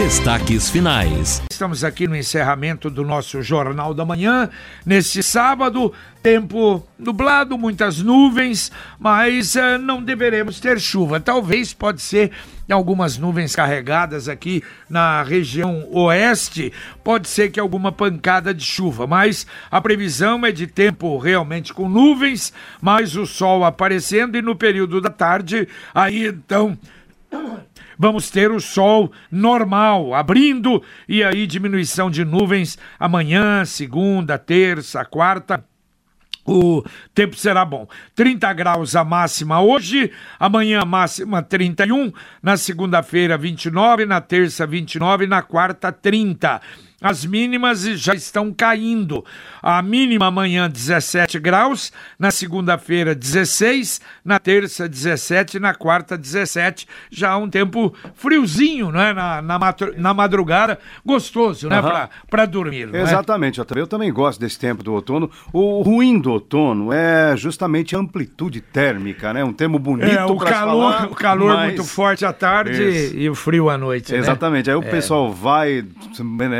Destaques finais. Estamos aqui no encerramento do nosso Jornal da Manhã. Nesse sábado, tempo nublado, muitas nuvens, mas uh, não deveremos ter chuva. Talvez pode ser algumas nuvens carregadas aqui na região oeste, pode ser que alguma pancada de chuva, mas a previsão é de tempo realmente com nuvens, mas o sol aparecendo e no período da tarde, aí então vamos ter o sol normal abrindo e aí diminuição de nuvens amanhã, segunda, terça, quarta. O tempo será bom. 30 graus a máxima hoje, amanhã máxima 31, na segunda-feira 29, na terça 29, na quarta 30. As mínimas já estão caindo. A mínima amanhã 17 graus, na segunda-feira 16, na terça 17, na quarta 17. Já um tempo friozinho, né? Na, na, na madrugada, gostoso, né? Uhum. Para dormir. É? Exatamente, eu também, eu também gosto desse tempo do outono. O ruim do outono é justamente a amplitude térmica, né? Um termo bonito é, o calor, falar, O calor mas... muito forte à tarde Isso. e o frio à noite. Né? Exatamente, né? aí o é. pessoal vai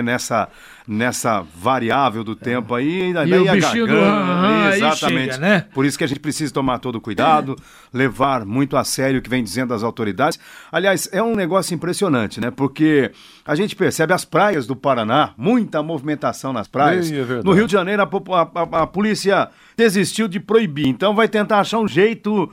nessa nessa, nessa variável do tempo aí, e o bichinho garganta, do... exatamente. Chega, né? Por isso que a gente precisa tomar todo cuidado, levar muito a sério o que vem dizendo as autoridades. Aliás, é um negócio impressionante, né? Porque a gente percebe as praias do Paraná, muita movimentação nas praias. É no Rio de Janeiro, a, a, a, a polícia desistiu de proibir, então vai tentar achar um jeito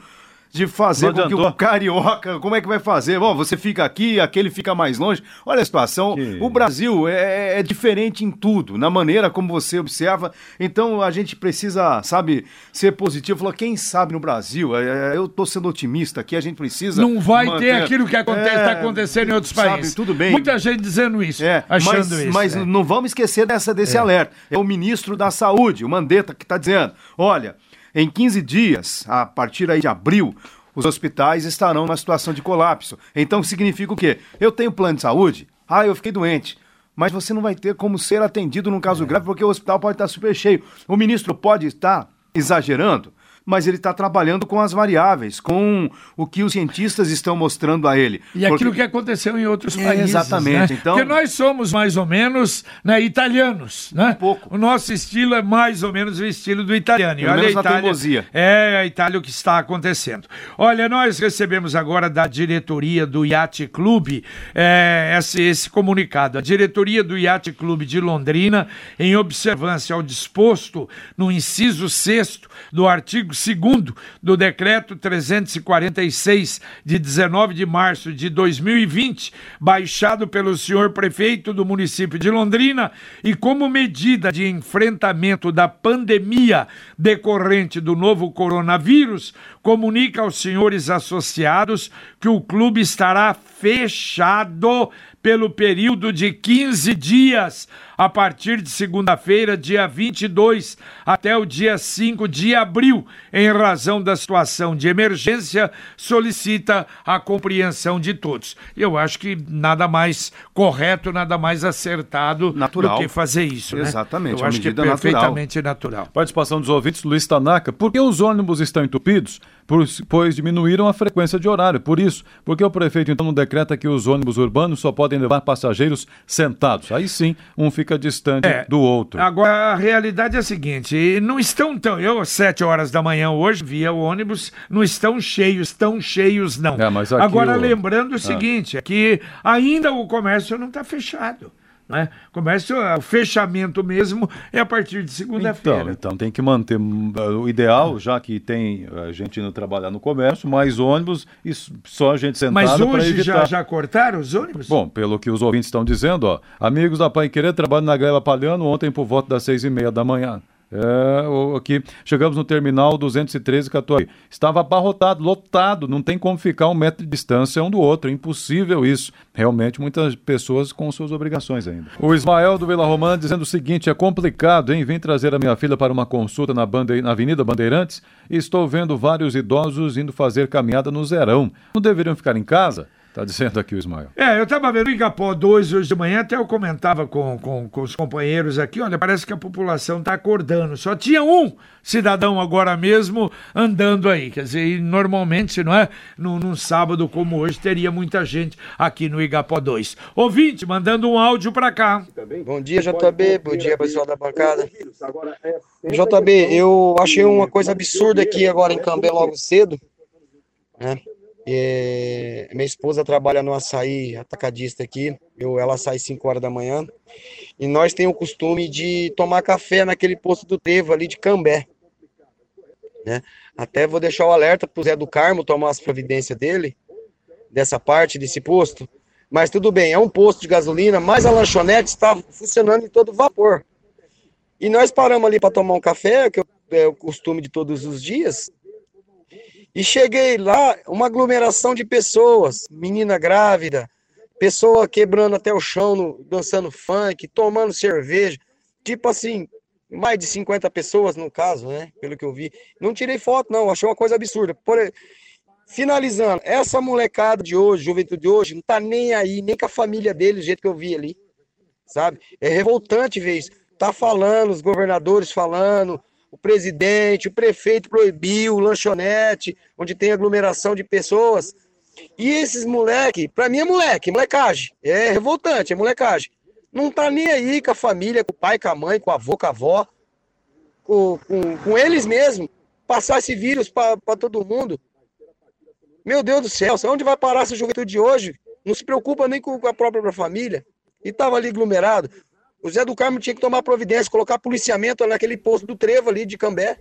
de fazer com que o carioca, como é que vai fazer? Bom, você fica aqui, aquele fica mais longe. Olha a situação. Que... O Brasil é, é, diferente em tudo, na maneira como você observa. Então a gente precisa, sabe, ser positivo. Falou, quem sabe no Brasil? É, é eu tô sendo otimista aqui, a gente precisa. Não vai manter... ter aquilo que acontece, está é, acontecendo em outros sabe, países. Tudo bem. Muita gente dizendo isso, é, achando mas, isso. Mas não vamos esquecer dessa, desse alerta. É o ministro da Saúde, o Mandetta, que está dizendo: olha. Em 15 dias, a partir aí de abril, os hospitais estarão numa situação de colapso. Então significa o quê? Eu tenho plano de saúde? Ah, eu fiquei doente. Mas você não vai ter como ser atendido num caso é. grave porque o hospital pode estar super cheio. O ministro pode estar exagerando? Mas ele está trabalhando com as variáveis, com o que os cientistas estão mostrando a ele. E Porque... aquilo que aconteceu em outros é, países. exatamente. Né? Então... Porque nós somos mais ou menos né, italianos, né? Um pouco. O nosso estilo é mais ou menos o estilo do italiano. Pelo Olha menos a Itália, teimosia. É a Itália o que está acontecendo. Olha, nós recebemos agora da diretoria do Yacht Clube é, esse, esse comunicado. A diretoria do Yacht Clube de Londrina, em observância ao disposto no inciso 6 do artigo segundo do decreto 346 de 19 de março de 2020, baixado pelo senhor prefeito do município de Londrina e como medida de enfrentamento da pandemia decorrente do novo coronavírus, comunica aos senhores associados que o clube estará fechado pelo período de 15 dias, a partir de segunda-feira, dia 22, até o dia 5 de abril, em razão da situação de emergência, solicita a compreensão de todos. Eu acho que nada mais correto, nada mais acertado natural. do que fazer isso. Né? Exatamente. Eu acho que é perfeitamente natural. natural. Participação dos ouvintes, Luiz Tanaka. Por que os ônibus estão entupidos? Pois diminuíram a frequência de horário. Por isso, porque o prefeito então não decreta que os ônibus urbanos só podem levar passageiros sentados. Aí sim, um fica distante é, do outro. Agora, a realidade é a seguinte: não estão tão. Eu, às sete horas da manhã hoje, via o ônibus, não estão cheios, tão cheios, não. É, Agora, o... lembrando o ah. seguinte: é que ainda o comércio não está fechado. Né? Comércio, o fechamento mesmo é a partir de segunda-feira. Então, então, tem que manter o ideal, já que tem a gente indo trabalhar no comércio, mais ônibus e só a gente sentada Mas hoje já, já cortaram os ônibus? Bom, pelo que os ouvintes estão dizendo, ó, amigos da Pai Querer trabalham na Greva Palhano ontem por volta das seis e meia da manhã. É, aqui chegamos no terminal 213 14. Estava abarrotado, lotado, não tem como ficar um metro de distância um do outro, é impossível isso. Realmente, muitas pessoas com suas obrigações ainda. O Ismael do Vila Romana dizendo o seguinte: é complicado, hein? Vim trazer a minha filha para uma consulta na, Bande... na Avenida Bandeirantes e estou vendo vários idosos indo fazer caminhada no Zerão. Não deveriam ficar em casa? Tá dizendo aqui o Ismael. É, eu estava vendo o Igapó 2 hoje de manhã, até eu comentava com, com, com os companheiros aqui, olha, parece que a população está acordando. Só tinha um cidadão agora mesmo andando aí. Quer dizer, e normalmente, não é? Num, num sábado como hoje, teria muita gente aqui no Igapó 2. Ouvinte, mandando um áudio para cá. Bom dia, JB. Bom dia, pessoal da bancada. JB, eu achei uma coisa absurda aqui agora em Cambé logo cedo, né? É, minha esposa trabalha no açaí atacadista aqui, eu, ela sai 5 horas da manhã, e nós temos o costume de tomar café naquele posto do Trevo ali de Cambé. Né? Até vou deixar o alerta para o Zé do Carmo tomar as providências dele, dessa parte desse posto. Mas tudo bem, é um posto de gasolina, mas a lanchonete está funcionando em todo vapor. E nós paramos ali para tomar um café, que é o costume de todos os dias, e cheguei lá, uma aglomeração de pessoas, menina grávida, pessoa quebrando até o chão, no, dançando funk, tomando cerveja. Tipo assim, mais de 50 pessoas no caso, né? Pelo que eu vi. Não tirei foto, não, achei uma coisa absurda. Por, finalizando, essa molecada de hoje, juventude de hoje, não tá nem aí, nem com a família dele, do jeito que eu vi ali. Sabe? É revoltante ver isso. Tá falando, os governadores falando, o presidente, o prefeito proibiu o lanchonete, onde tem aglomeração de pessoas. E esses moleque, para mim é moleque, molecagem. É revoltante, é molecagem. Não tá nem aí com a família, com o pai, com a mãe, com o avô, com a avó, com, com, com eles mesmos. Passar esse vírus para todo mundo. Meu Deus do céu, onde vai parar essa juventude de hoje? Não se preocupa nem com a própria família. E tava ali aglomerado. O Zé do Carmo tinha que tomar providência, colocar policiamento naquele posto do Trevo ali de Cambé,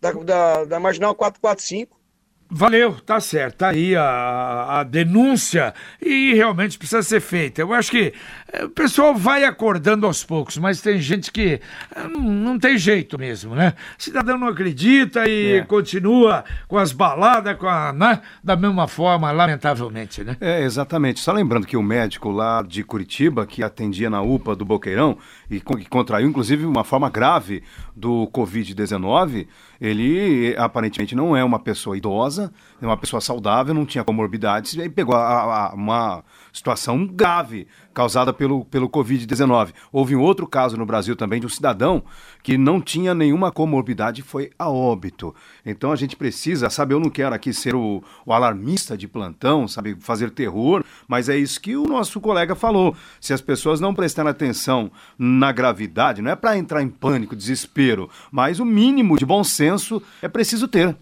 da, da, da Marginal 445. Valeu, tá certo. Tá aí a, a denúncia e realmente precisa ser feita. Eu acho que é, o pessoal vai acordando aos poucos, mas tem gente que é, não, não tem jeito mesmo, né? Cidadão não acredita e é. continua com as baladas, com a, né? da mesma forma, lamentavelmente, né? É, exatamente. Só lembrando que o médico lá de Curitiba, que atendia na UPA do Boqueirão e que contraiu, inclusive, uma forma grave do Covid-19, ele aparentemente não é uma pessoa idosa, é uma pessoa saudável, não tinha comorbidades, e pegou a, a, uma situação grave causada pelo, pelo Covid-19. Houve um outro caso no Brasil também de um cidadão que não tinha nenhuma comorbidade e foi a óbito. Então a gente precisa, sabe, eu não quero aqui ser o, o alarmista de plantão, sabe, fazer terror, mas é isso que o nosso colega falou. Se as pessoas não prestarem atenção na gravidade, não é para entrar em pânico, desespero, mas o mínimo de bom senso é preciso ter.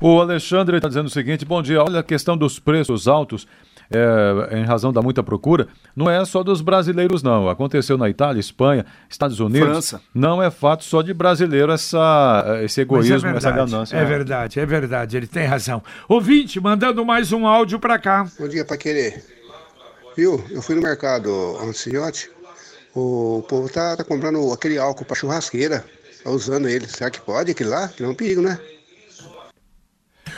O Alexandre está dizendo o seguinte: bom dia, olha a questão dos preços altos é, em razão da muita procura, não é só dos brasileiros, não. Aconteceu na Itália, Espanha, Estados Unidos. França. Não é fato só de brasileiro essa, esse é egoísmo, é essa ganância. É verdade, é verdade, ele tem razão. Ouvinte, mandando mais um áudio para cá. Bom dia, para querer. Viu? Eu fui no mercado Ancionte, o povo tá, tá comprando aquele álcool para churrasqueira, tá usando ele. Será que pode aquele lá? Que não é um perigo, né?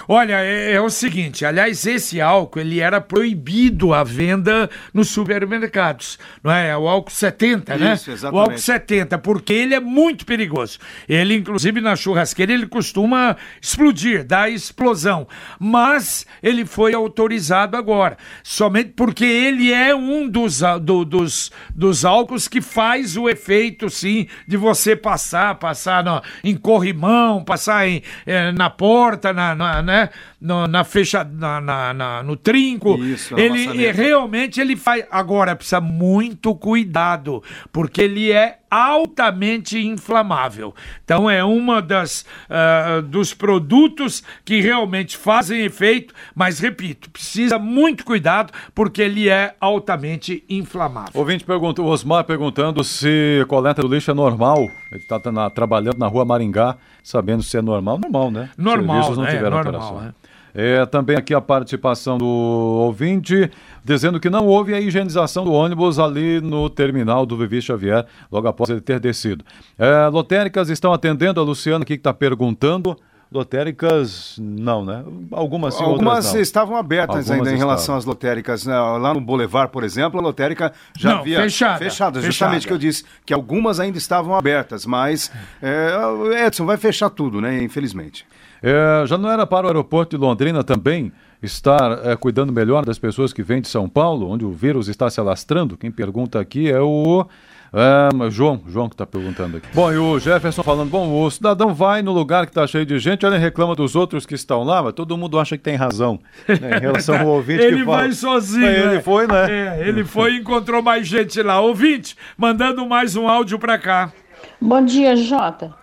Olha, é, é, o seguinte, aliás, esse álcool ele era proibido a venda nos supermercados, não é? é o álcool 70, né? Isso, exatamente. O álcool 70, porque ele é muito perigoso. Ele, inclusive, na churrasqueira, ele costuma explodir, dar explosão. Mas ele foi autorizado agora, somente porque ele é um dos, do, dos, dos álcools que faz o efeito, sim, de você passar, passar no, em corrimão, passar em, eh, na porta, na, na né? No, na fecha, na, na, na, no trinco. Isso, ele realmente ele faz. Agora precisa muito cuidado, porque ele é altamente inflamável. Então é uma das uh, dos produtos que realmente fazem efeito, mas repito, precisa muito cuidado porque ele é altamente inflamável. Ouvinte pergunta, o Osmar perguntando se coleta do lixo é normal. Ele está trabalhando na rua Maringá, sabendo se é normal, normal, né? Normal, Serviços não é, tiveram normal, alteração. É. É, também aqui a participação do ouvinte, dizendo que não houve a higienização do ônibus ali no terminal do Vivi Xavier, logo após ele ter descido. É, lotéricas estão atendendo, a Luciana aqui que está perguntando, Lotéricas, não, né? Algumas sim, Algumas outras não. estavam abertas Algumas ainda em estavam. relação às lotéricas. né? Lá no Boulevard, por exemplo, a lotérica já Não, havia fechada, fechada. Justamente que eu disse que algumas ainda estavam abertas, mas é, o Edson vai fechar tudo, né? Infelizmente. É, já não era para o aeroporto de Londrina também estar é, cuidando melhor das pessoas que vêm de São Paulo, onde o vírus está se alastrando? Quem pergunta aqui é o é, João, João que está perguntando aqui. Bom, e o Jefferson falando, bom, o cidadão vai no lugar que está cheio de gente, olha e reclama dos outros que estão lá, mas todo mundo acha que tem razão né, em relação ao ouvinte ele que fala. vai sozinho. Mas ele né? foi, né? É, ele foi e encontrou mais gente lá. Ouvinte, mandando mais um áudio pra cá. Bom dia, Jota.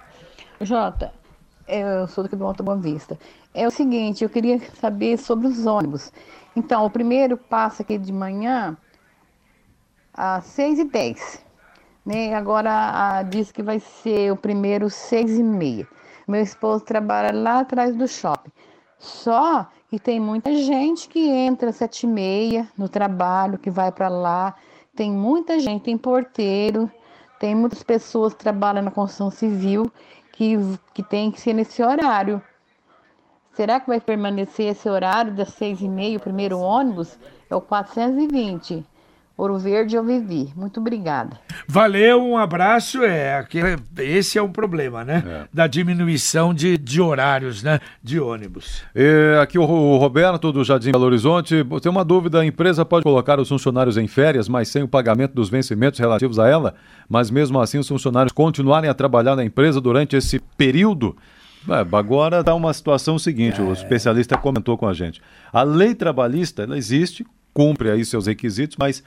Jota, eu sou daqui do Alto Boa Vista. É o seguinte, eu queria saber sobre os ônibus. Então, o primeiro passa aqui de manhã às 6h10. Né? Agora a, diz que vai ser o primeiro 6h30. Meu esposo trabalha lá atrás do shopping. Só que tem muita gente que entra às 7h30 no trabalho, que vai para lá. Tem muita gente, tem porteiro, tem muitas pessoas que trabalham na construção civil que, tem que ser nesse horário. Será que vai permanecer esse horário das seis e meia, o primeiro ônibus? É o 420. Ouro Verde eu vivi. Muito obrigada. Valeu, um abraço. É, aquele, esse é um problema, né? É. Da diminuição de, de horários, né? De ônibus. É, aqui o, o Roberto do Jardim Belo Horizonte tem uma dúvida: a empresa pode colocar os funcionários em férias, mas sem o pagamento dos vencimentos relativos a ela, mas mesmo assim os funcionários continuarem a trabalhar na empresa durante esse período? É, agora está uma situação seguinte: o especialista comentou com a gente. A lei trabalhista ela existe, cumpre aí seus requisitos, mas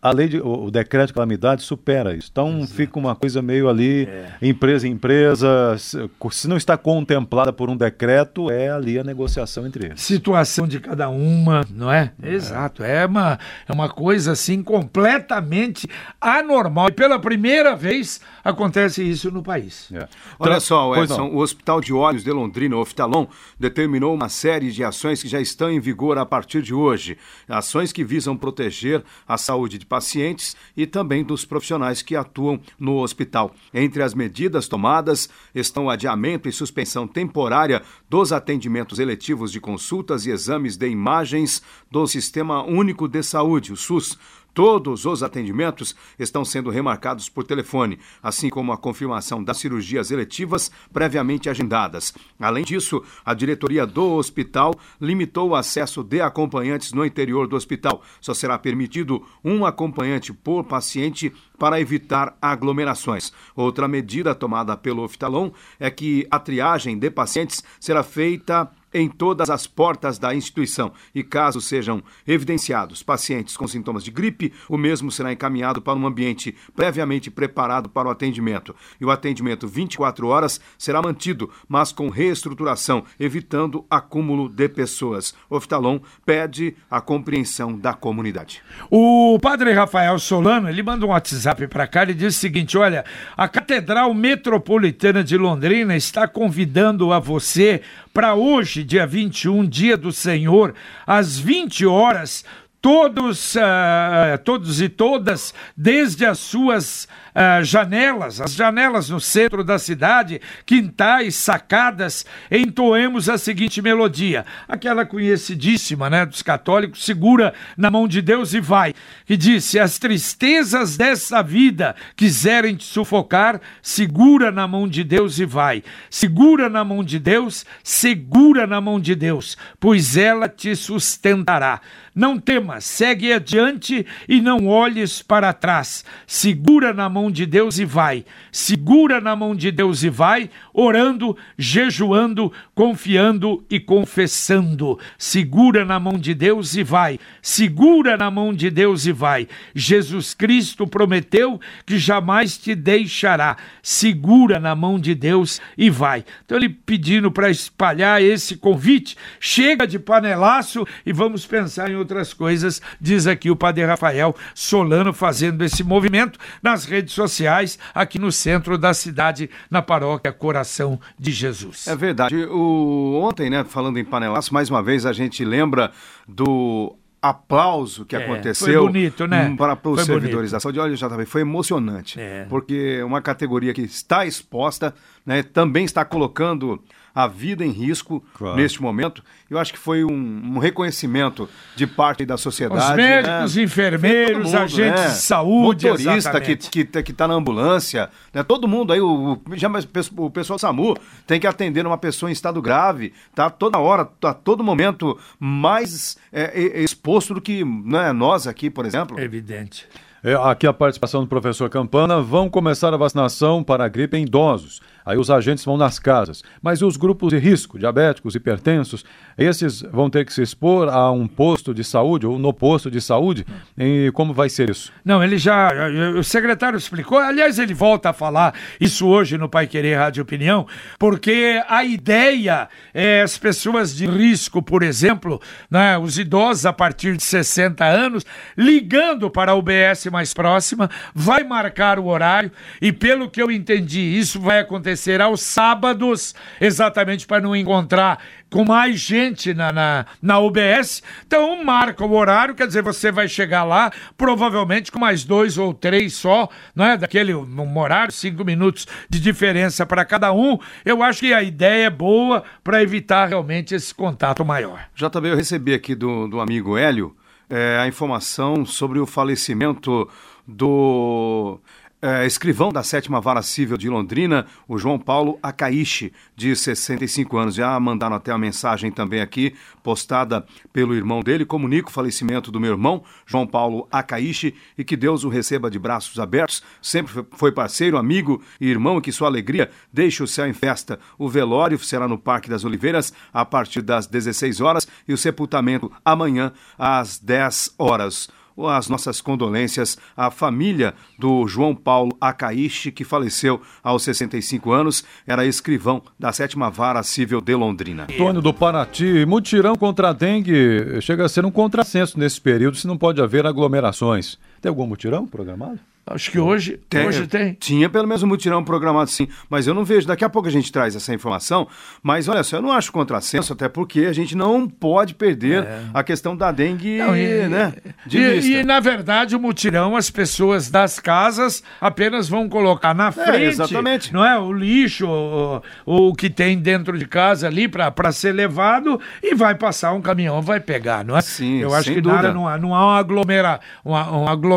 a lei de, o, o decreto de calamidade supera isso. Então fica uma coisa meio ali, empresa em empresa. Se, se não está contemplada por um decreto, é ali a negociação entre eles. Situação de cada uma, não é? Exato. É uma, é uma coisa assim completamente anormal. E pela primeira vez acontece isso no país. É. Olha Tra- só, Edson, o Hospital de Olhos de Londrina, o Oftalon, determinou uma série de ações que já estão em vigor a partir de hoje. Ações que visam proteger a saúde de pacientes e também dos profissionais que atuam no hospital. Entre as medidas tomadas estão o adiamento e suspensão temporária dos atendimentos eletivos de consultas e exames de imagens do Sistema Único de Saúde, o SUS. Todos os atendimentos estão sendo remarcados por telefone, assim como a confirmação das cirurgias eletivas previamente agendadas. Além disso, a diretoria do hospital limitou o acesso de acompanhantes no interior do hospital. Só será permitido um acompanhante por paciente para evitar aglomerações. Outra medida tomada pelo Oftalon é que a triagem de pacientes será feita em todas as portas da instituição e, caso sejam evidenciados pacientes com sintomas de gripe, o mesmo será encaminhado para um ambiente previamente preparado para o atendimento. E o atendimento 24 horas será mantido, mas com reestruturação, evitando acúmulo de pessoas. Oftalon pede a compreensão da comunidade. O padre Rafael Solano, ele manda um WhatsApp para cá e diz o seguinte: olha, a Catedral Metropolitana de Londrina está convidando a você para hoje, dia 21, dia do Senhor, às 20 horas. Todos, ah, todos e todas, desde as suas ah, janelas, as janelas no centro da cidade, quintais, sacadas, entoemos a seguinte melodia, aquela conhecidíssima, né, dos católicos, segura na mão de Deus e vai, que diz: se as tristezas dessa vida quiserem te sufocar, segura na mão de Deus e vai. Segura na mão de Deus, segura na mão de Deus, pois ela te sustentará. Não temas, segue adiante e não olhes para trás. Segura na mão de Deus e vai. Segura na mão de Deus e vai, orando, jejuando, confiando e confessando. Segura na mão de Deus e vai. Segura na mão de Deus e vai. Jesus Cristo prometeu que jamais te deixará. Segura na mão de Deus e vai. Então ele pedindo para espalhar esse convite. Chega de panelaço e vamos pensar em outras coisas, diz aqui o Padre Rafael Solano fazendo esse movimento nas redes sociais aqui no centro da cidade, na paróquia Coração de Jesus. É verdade. O, ontem, né, falando em panelaço, mais uma vez a gente lembra do aplauso que É, aconteceu foi bonito, né? hum, para, para os Foi servidores bonito. da saúde. Olha, já também foi emocionante, É. porque uma categoria que está exposta, né, também está colocando a vida em risco Claro. neste momento. Eu acho que foi um, um reconhecimento de parte da sociedade. Os médicos, né? enfermeiros, mundo, agentes né? de saúde, motorista que, exatamente. que, tá- que tá na ambulância, né? Todo mundo aí, o, o- já, o pessoal do SAMU tem que atender uma pessoa em estado grave, tá toda hora, tá todo momento mais é, é, exposto do que né, nós aqui, por exemplo. Evidente. É, aqui a participação do professor Campana. Vão começar a vacinação para a gripe em idosos. Aí os agentes vão nas casas. Mas os grupos de risco, diabéticos, hipertensos? Esses vão ter que se expor a um posto de saúde ou no posto de saúde? E como vai ser isso? Não, ele já. O secretário explicou. Aliás, ele volta a falar isso hoje no Pai Querer Rádio Opinião, porque a ideia é as pessoas de risco, por exemplo, né, os idosos a partir de 60 anos, ligando para a UBS mais próxima, vai marcar o horário e, pelo que eu entendi, isso vai acontecer aos sábados, exatamente para não encontrar com mais gente na, na, na UBS. Então, marca o horário, quer dizer, você vai chegar lá, provavelmente com mais dois ou três só, não é? Daquele um horário, cinco minutos de diferença para cada um. Eu acho que a ideia é boa para evitar realmente esse contato maior. JB, eu recebi aqui do, do amigo Hélio é, a informação sobre o falecimento do é, escrivão da sétima vara civil de Londrina, o João Paulo Acaixe, de 65 anos. Já mandaram até a mensagem também aqui, postada pelo irmão dele. Comunico o falecimento do meu irmão, João Paulo Acaixe, e que Deus o receba de braços abertos. Sempre foi- foi parceiro, amigo e irmão, e que sua alegria deixe o céu em festa. O velório será no Parque das Oliveiras a partir das 16 horas e o sepultamento amanhã às 10 horas as nossas condolências à família do João Paulo Acaixe, que faleceu aos 65 anos, era escrivão da sétima vara civil de Londrina. Antônio do Paraty, mutirão contra a dengue chega a ser um contrassenso nesse período se não pode haver aglomerações. Tem algum mutirão programado? Acho que hoje tem. Hoje tem. Tinha pelo menos um mutirão programado sim, mas eu não vejo. Daqui a pouco a gente traz essa informação. Mas olha só, eu não acho contrassenso, até porque a gente não pode perder a questão da dengue, Não, e- né? De E, vista. e, na verdade, o mutirão, as pessoas das casas apenas vão colocar na frente. exatamente. Não é? O lixo, o, o que tem dentro de casa ali para ser levado e vai passar um caminhão, vai pegar, não é? Sim, Eu acho sem que dúvida. nada, não há, não há uma, aglomera, uma, uma aglomeração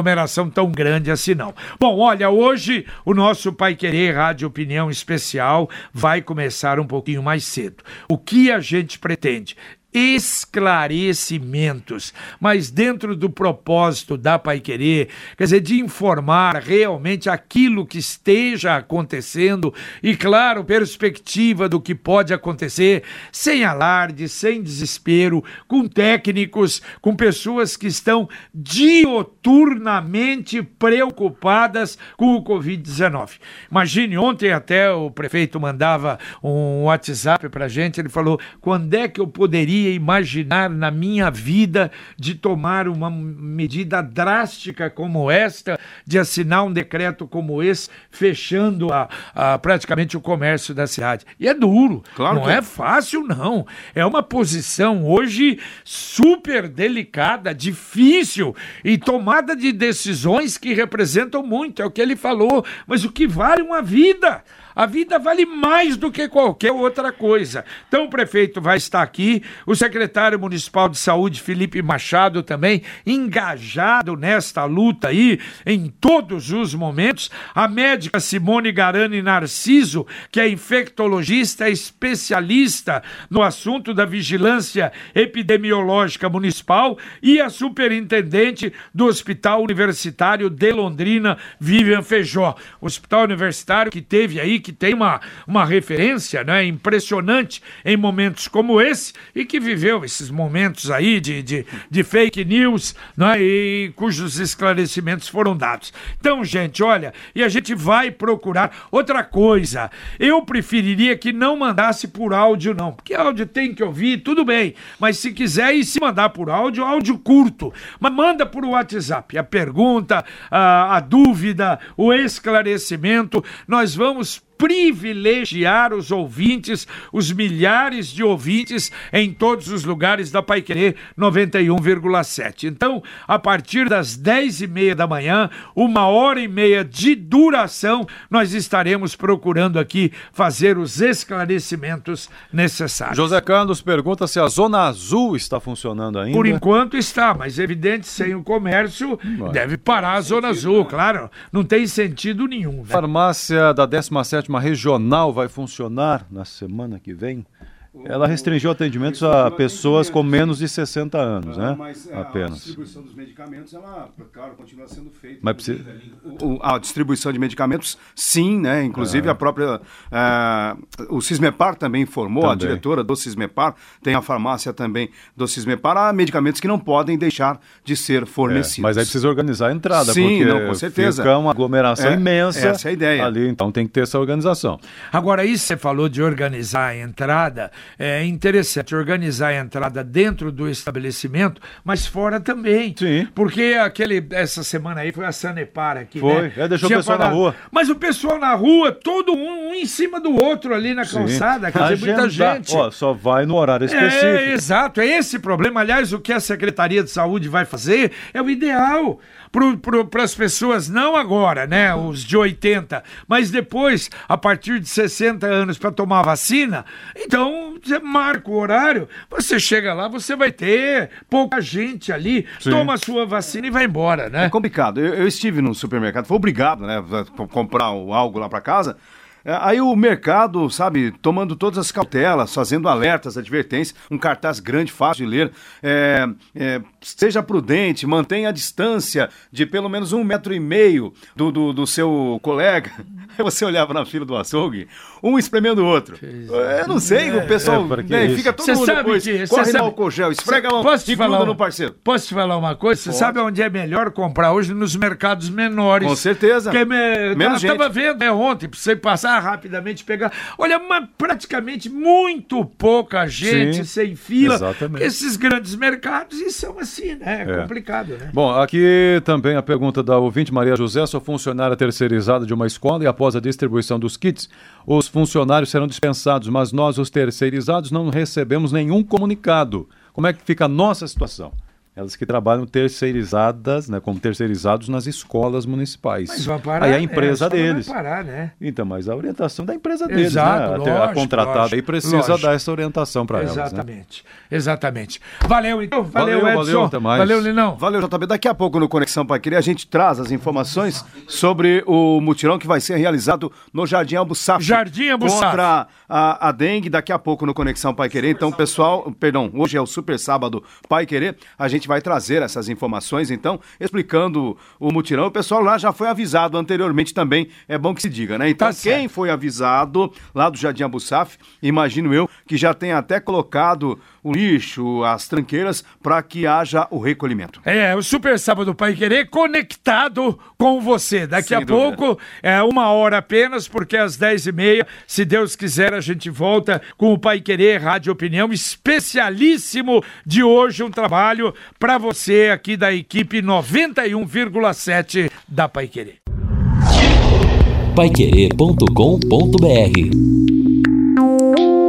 tão grande assim, não. Bom, olha, hoje o nosso Pai Querer Rádio Opinião Especial vai começar um pouquinho mais cedo. O que a gente pretende? Esclarecimentos, mas dentro do propósito da Pai Querer, quer dizer, de informar realmente aquilo que esteja acontecendo e, claro, perspectiva do que pode acontecer, sem alarde, sem desespero, com técnicos, com pessoas que estão dioturnamente preocupadas com o Covid-19. Imagine, ontem até o prefeito mandava um WhatsApp pra gente, ele falou: quando é que eu poderia imaginar na minha vida de tomar uma medida drástica como esta, de assinar um decreto como esse, fechando a, a- praticamente o comércio da cidade? E é duro, Claro não é. é fácil, não. É uma posição hoje super delicada, difícil e tomada de decisões que representam muito. É o que ele falou. Mas o que vale uma vida? A vida vale mais do que qualquer outra coisa. Então o prefeito vai estar aqui, o secretário municipal de saúde, Felipe Machado, também engajado nesta luta aí, em todos os momentos. A médica Simone Garani Narciso, que é infectologista, especialista no assunto da vigilância epidemiológica municipal, e a superintendente do Hospital Universitário de Londrina, Vivian Feijó. Hospital Universitário que teve aí, que tem uma, uma referência né, impressionante em momentos como esse e que viveu esses momentos aí de, de, de fake news né, e cujos esclarecimentos foram dados. Então, gente, olha, e a gente vai procurar outra coisa. Eu preferiria que não mandasse por áudio, não, porque áudio tem que ouvir, tudo bem, mas se quiser e se mandar por áudio, áudio curto, mas manda por WhatsApp a pergunta, a, a dúvida, o esclarecimento, nós vamos privilegiar os ouvintes, os milhares de ouvintes em todos os lugares da Paiquerê 91,7. Então, a partir das 10 e meia da manhã, uma hora e meia de duração, nós estaremos procurando aqui fazer os esclarecimentos necessários. José Carlos pergunta se a Zona Azul está funcionando ainda. Por enquanto está, mas é evidente, sem o comércio, deve parar a Zona Azul, claro. Não tem sentido nenhum. Farmácia da 17ª Regional vai funcionar na semana que vem? Ela restringiu atendimentos a pessoas com menos de 60 anos, né? Mas é, Apenas. a distribuição dos medicamentos, ela, claro, continua sendo feita. Mas precisa- O- a distribuição de medicamentos, sim, né? Inclusive a própria. eh, o Cismepar também informou, a Também. diretora do Cismepar, tem a farmácia também do Cismepar, há medicamentos que não podem deixar de ser É, fornecidos. mas aí precisa organizar a entrada, Sim, porque não, com certeza. fica uma aglomeração É, imensa essa é a ideia. ali, então tem que ter essa organização. Agora, isso você falou de organizar a entrada, é interessante organizar a entrada dentro do estabelecimento, mas fora também. Sim. Porque aquele, essa semana aí foi a Sanepar aqui, Foi, né? é, deixou o Tinha pessoal na parado- rua. Mas o pessoal na rua, todo um, um em cima do outro ali na calçada, quer dizer, muita gente. Ó, só vai no horário específico. É, exato, é esse problema. Aliás, o que a Secretaria de Saúde vai fazer é o ideal para as pessoas, não agora, né, os de 80, mas depois, a partir de 60 anos, para tomar a vacina. Então, você marca o horário, você chega lá, você vai ter pouca gente ali, toma a sua vacina e vai embora, né? É complicado. Eu, eu estive no supermercado, fui obrigado, né, comprar o- algo lá para casa. É, Aí o mercado, sabe, tomando todas as cautelas, fazendo alertas, advertências, um cartaz grande, fácil de ler. É, é, seja prudente, mantenha a distância de pelo menos um metro e meio do, do, do seu colega. Aí você olhava na fila do açougue, um espremendo o outro. Eu não sei, o pessoal É, né, isso. fica todo Cê mundo sabe depois, que- corre sabe- álcool gel, esfrega a mão Posso te falar no parceiro. Posso te falar uma coisa? Você sabe onde é melhor comprar hoje? Nos mercados menores. Com certeza. Porque me... Menos eu tava gente. vendo é, ontem, pra você passar rapidamente pegar. Olha, mas praticamente muito pouca gente Sim, sem fila. exatamente. Esses grandes mercados, e são assim, né? É, É. complicado, né? Bom, aqui também a pergunta da ouvinte Maria José, sou funcionária terceirizada de uma escola e após a distribuição dos kits, os funcionários serão dispensados, mas nós, os terceirizados, não recebemos nenhum comunicado. Como é que fica a nossa situação? Elas que trabalham terceirizadas, né, como terceirizados nas escolas municipais. Mas vai parar. Aí a é, empresa escola deles. Vai parar, né? Então, mas a orientação da empresa deles, Exato, né? A ter- a lógico, contratada lógico, aí precisa lógico. dar essa orientação para elas. Né? Exatamente. Exatamente. Valeu, então. Valeu, Valeu, Edson. valeu, até mais. Valeu, Linão. Valeu, JB. Daqui a pouco no Conexão Pai Querer a gente traz as informações sobre o mutirão que vai ser realizado no Jardim Albuçaf. Jardim Albuçaf. Contra a, a dengue, daqui a pouco no Conexão Pai Querer. Então, pessoal, perdão, hoje é o Super Sábado Pai Querer. A gente vai trazer essas informações, então, explicando o mutirão. O pessoal lá já foi avisado anteriormente também, é bom que se diga, né? Então, Tá quem foi avisado lá do Jardim Albuçaf, imagino eu, que já tem até colocado o lixo, as tranqueiras, para que haja o recolhimento. É, o Super Sábado Pai Querer conectado com você. Daqui Sem a dúvida. pouco, é uma hora apenas, porque às dez e meia, se Deus quiser, a gente volta com o Pai Querer Rádio Opinião, especialíssimo de hoje, um trabalho para você aqui da equipe 91,7 da Pai Querer. paiquerê.com.br